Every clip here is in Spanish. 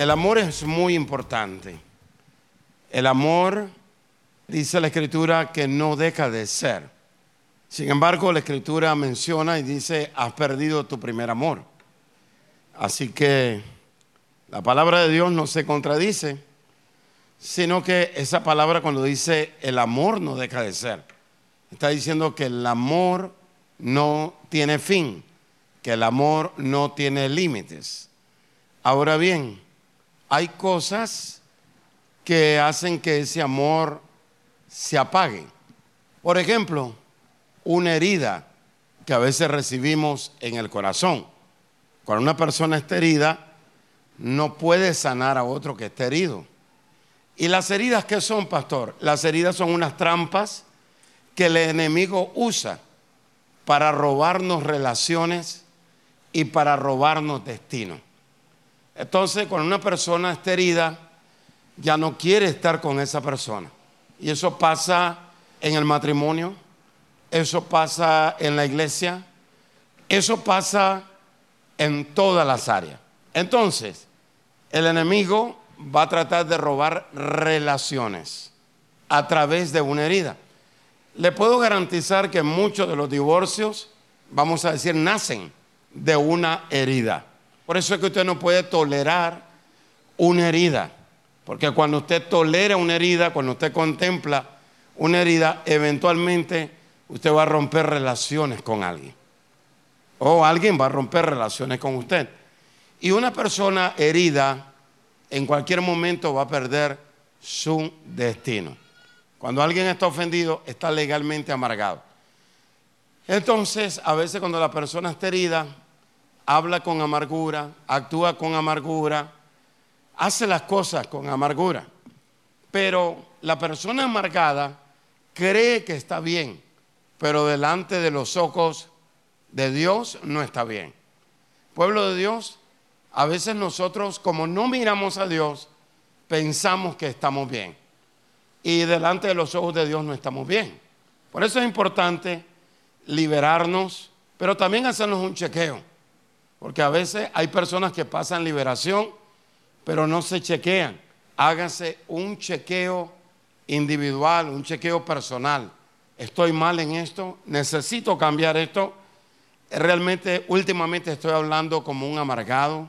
El amor es muy importante. El amor, dice la escritura, que no deja de ser. Sin embargo, la escritura menciona y dice, has perdido tu primer amor. Así que la palabra de Dios no se contradice, sino que esa palabra cuando dice el amor no deja de ser, está diciendo que el amor no tiene fin, que el amor no tiene límites. Ahora bien, hay cosas que hacen que ese amor se apague. Por ejemplo, una herida que a veces recibimos en el corazón. Cuando una persona está herida, no puede sanar a otro que esté herido. ¿Y las heridas qué son, pastor? Las heridas son unas trampas que el enemigo usa para robarnos relaciones y para robarnos destino. Entonces, cuando una persona está herida, ya no quiere estar con esa persona. Y eso pasa en el matrimonio, eso pasa en la iglesia, eso pasa en todas las áreas. Entonces, el enemigo va a tratar de robar relaciones a través de una herida. Le puedo garantizar que muchos de los divorcios, vamos a decir, nacen de una herida. Por eso es que usted no puede tolerar una herida. Porque cuando usted tolera una herida, cuando usted contempla una herida, eventualmente usted va a romper relaciones con alguien. O alguien va a romper relaciones con usted. Y una persona herida en cualquier momento va a perder su destino. Cuando alguien está ofendido, está legalmente amargado. Entonces, a veces cuando la persona está herida, habla con amargura, actúa con amargura, hace las cosas con amargura. Pero la persona amargada cree que está bien, pero delante de los ojos de Dios no está bien. Pueblo de Dios, a veces nosotros, como no miramos a Dios, pensamos que estamos bien. Y delante de los ojos de Dios no estamos bien. Por eso es importante liberarnos, pero también hacernos un chequeo. Porque a veces hay personas que pasan liberación, pero no se chequean. Hágase un chequeo individual, un chequeo personal. Estoy mal en esto, necesito cambiar esto. Realmente, últimamente estoy hablando como un amargado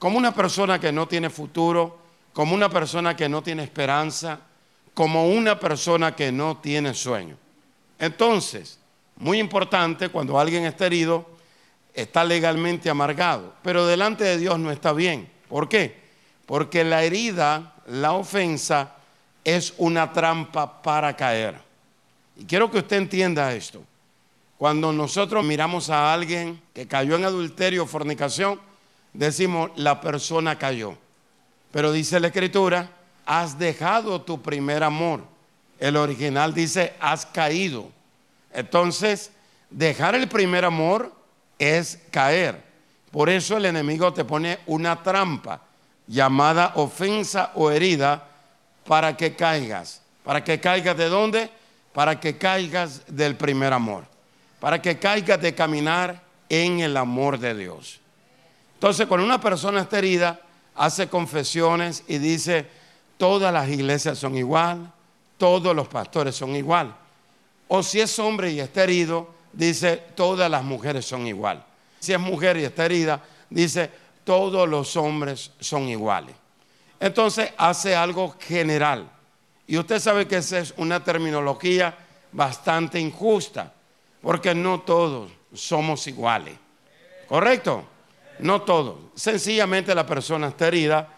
como una persona que no tiene futuro, como una persona que no tiene esperanza, como una persona que no tiene sueño. Entonces, muy importante, cuando alguien está herido, está legalmente amargado, pero delante de Dios no está bien. ¿Por qué? Porque la herida, la ofensa, es una trampa para caer. Y quiero que usted entienda esto. Cuando nosotros miramos a alguien que cayó en adulterio o fornicación, decimos la persona cayó. Pero dice la escritura, has dejado tu primer amor. El original dice, has caído. Entonces, dejar el primer amor es caer. Por eso el enemigo te pone una trampa llamada ofensa o herida para que caigas. ¿Para que caigas de dónde? Para que caigas del primer amor. Para que caigas de caminar en el amor de Dios. Entonces, cuando una persona está herida, hace confesiones y dice, todas las iglesias son igual, todos los pastores son igual. O si es hombre y está herido, dice, todas las mujeres son igual. Si es mujer y está herida, dice, todos los hombres son iguales. Entonces hace algo general. Y usted sabe que esa es una terminología bastante injusta, porque no todos somos iguales. ¿Correcto? No todo. Sencillamente la persona está herida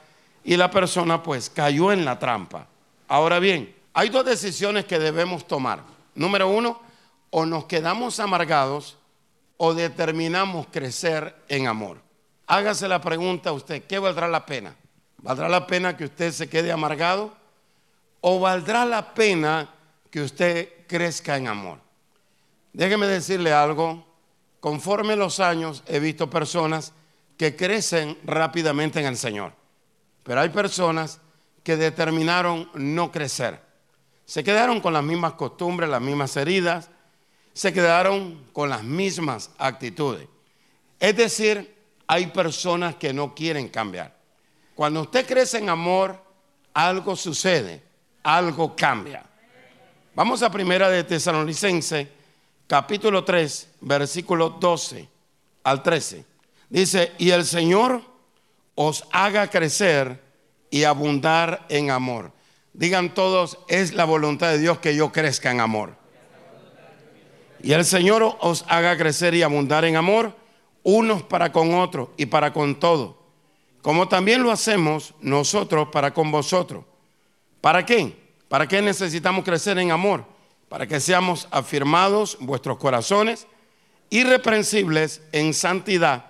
y la persona pues cayó en la trampa. Ahora bien, hay dos decisiones que debemos tomar. Número uno, o nos quedamos amargados o determinamos crecer en amor. hágase la pregunta a usted, ¿qué valdrá la pena? ¿Valdrá la pena que usted se quede amargado? ¿O valdrá la pena que usted crezca en amor? Déjeme decirle algo, conforme los años he visto personas que crecen rápidamente en el Señor, pero hay personas que determinaron no crecer. Se quedaron con las mismas costumbres, las mismas heridas, se quedaron con las mismas actitudes. Es decir, hay personas que no quieren cambiar. Cuando usted crece en amor, algo sucede, algo cambia. Vamos a primera de Tesalonicense, capítulo 3, versículo 12 al 13. Dice, y el Señor os haga crecer y abundar en amor. Digan todos, es la voluntad de Dios que yo crezca en amor. Y el Señor os haga crecer y abundar en amor, unos para con otros y para con todos, como también lo hacemos nosotros para con vosotros. ¿Para qué? ¿Para qué necesitamos crecer en amor? Para que seamos afirmados vuestros corazones, irreprensibles en santidad,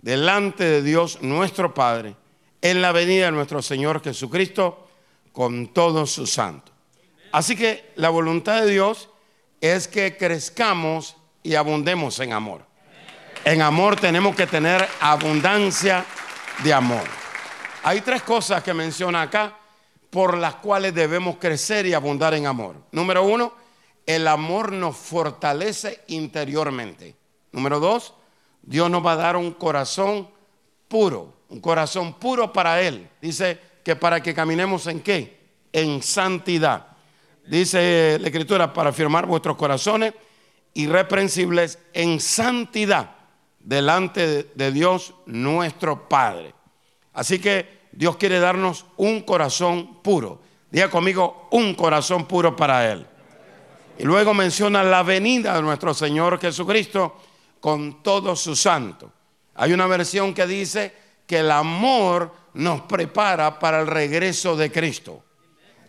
delante de Dios nuestro Padre en la venida de nuestro Señor Jesucristo con todos sus santos. Así que la voluntad de Dios es que crezcamos y abundemos en amor. En amor tenemos que tener abundancia de amor. Hay tres cosas que menciona acá por las cuales debemos crecer y abundar en amor. Número uno, el amor nos fortalece interiormente. Número dos, Dios nos va a dar un corazón puro un corazón puro para Él. Dice que para que caminemos en qué? En santidad. Dice la Escritura, para firmar vuestros corazones irreprensibles en santidad delante de Dios nuestro Padre. Así que Dios quiere darnos un corazón puro. Diga conmigo, un corazón puro para Él. Y luego menciona la venida de nuestro Señor Jesucristo con todos sus santos. Hay una versión que dice que el amor nos prepara para el regreso de Cristo.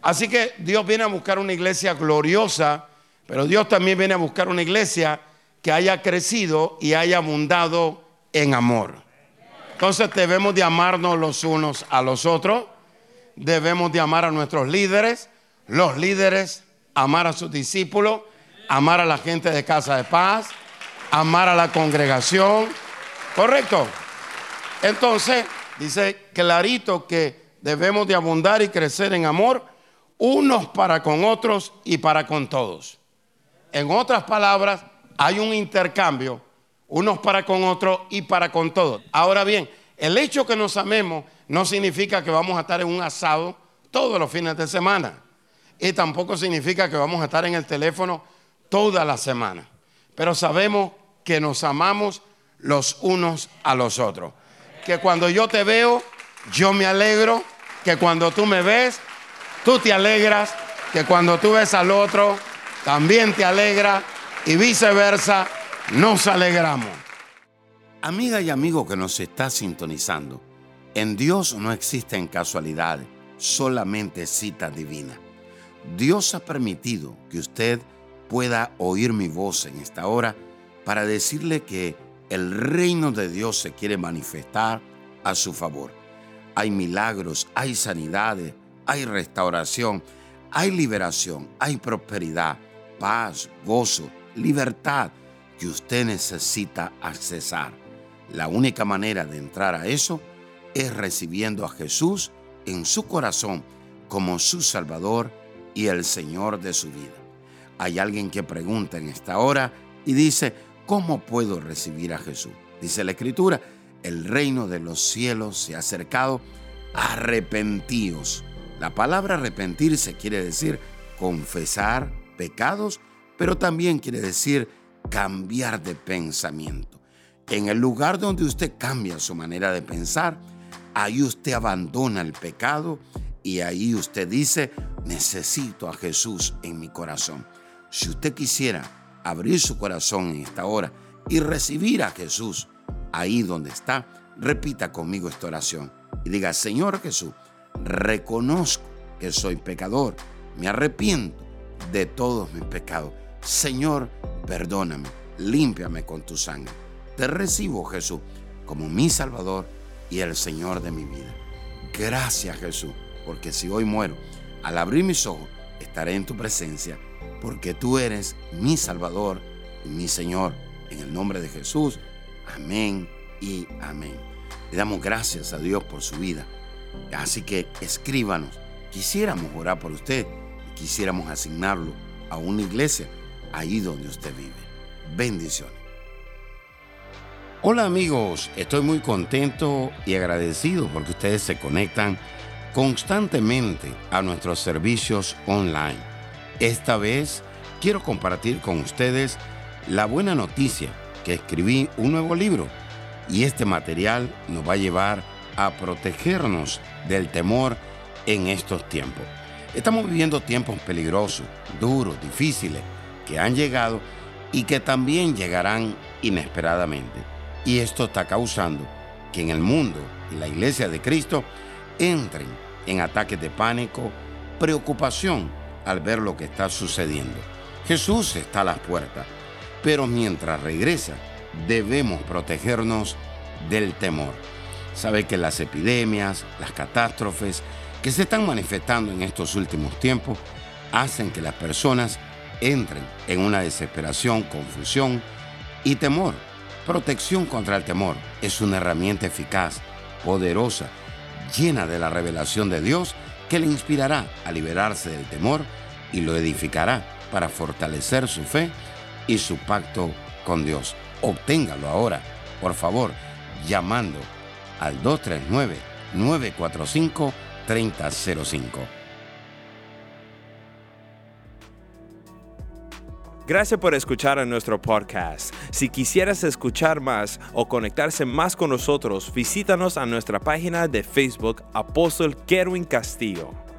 Así que Dios viene a buscar una iglesia gloriosa, pero Dios también viene a buscar una iglesia que haya crecido y haya abundado en amor. Entonces debemos de amarnos los unos a los otros, debemos de amar a nuestros líderes, los líderes, amar a sus discípulos, amar a la gente de casa de paz, amar a la congregación. ¿Correcto? Entonces, dice clarito que debemos de abundar y crecer en amor unos para con otros y para con todos. En otras palabras, hay un intercambio, unos para con otros y para con todos. Ahora bien, el hecho que nos amemos no significa que vamos a estar en un asado todos los fines de semana. Y tampoco significa que vamos a estar en el teléfono toda la semana. Pero sabemos que nos amamos los unos a los otros que cuando yo te veo, yo me alegro, que cuando tú me ves, tú te alegras, que cuando tú ves al otro, también te alegra y viceversa, nos alegramos. Amiga y amigo que nos está sintonizando, en Dios no existen casualidades, solamente cita divina. Dios ha permitido que usted pueda oír mi voz en esta hora para decirle que el reino de Dios se quiere manifestar a su favor. Hay milagros, hay sanidades, hay restauración, hay liberación, hay prosperidad, paz, gozo, libertad que usted necesita accesar. La única manera de entrar a eso es recibiendo a Jesús en su corazón como su Salvador y el Señor de su vida. Hay alguien que pregunta en esta hora y dice, ¿Cómo puedo recibir a Jesús? Dice la Escritura, el reino de los cielos se ha acercado, arrepentíos. La palabra arrepentirse quiere decir confesar pecados, pero también quiere decir cambiar de pensamiento. En el lugar donde usted cambia su manera de pensar, ahí usted abandona el pecado y ahí usted dice, necesito a Jesús en mi corazón. Si usted quisiera abrir su corazón en esta hora y recibir a Jesús ahí donde está, repita conmigo esta oración y diga, Señor Jesús, reconozco que soy pecador, me arrepiento de todos mis pecados. Señor, perdóname, límpiame con tu sangre. Te recibo, Jesús, como mi Salvador y el Señor de mi vida. Gracias Jesús, porque si hoy muero, al abrir mis ojos, estaré en tu presencia, porque tú eres mi Salvador y mi Señor. En el nombre de Jesús, amén y amén. Le damos gracias a Dios por su vida. Así que escríbanos. Quisiéramos orar por usted y quisiéramos asignarlo a una iglesia ahí donde usted vive. Bendiciones. Hola amigos, estoy muy contento y agradecido porque ustedes se conectan constantemente a nuestros servicios online. Esta vez quiero compartir con ustedes la buena noticia que escribí un nuevo libro y este material nos va a llevar a protegernos del temor en estos tiempos. Estamos viviendo tiempos peligrosos, duros, difíciles, que han llegado y que también llegarán inesperadamente. Y esto está causando que en el mundo y la iglesia de Cristo entren en ataques de pánico, preocupación al ver lo que está sucediendo. Jesús está a las puertas, pero mientras regresa debemos protegernos del temor. Sabe que las epidemias, las catástrofes que se están manifestando en estos últimos tiempos hacen que las personas entren en una desesperación, confusión y temor Protección contra el temor es una herramienta eficaz, poderosa, llena de la revelación de Dios que le inspirará a liberarse del temor y lo edificará para fortalecer su fe y su pacto con Dios. Obténgalo ahora, por favor, llamando al 239-945-3005. Gracias por escuchar a nuestro podcast. Si quisieras escuchar más o conectarse más con nosotros, visítanos a nuestra página de Facebook Apóstol Kerwin Castillo.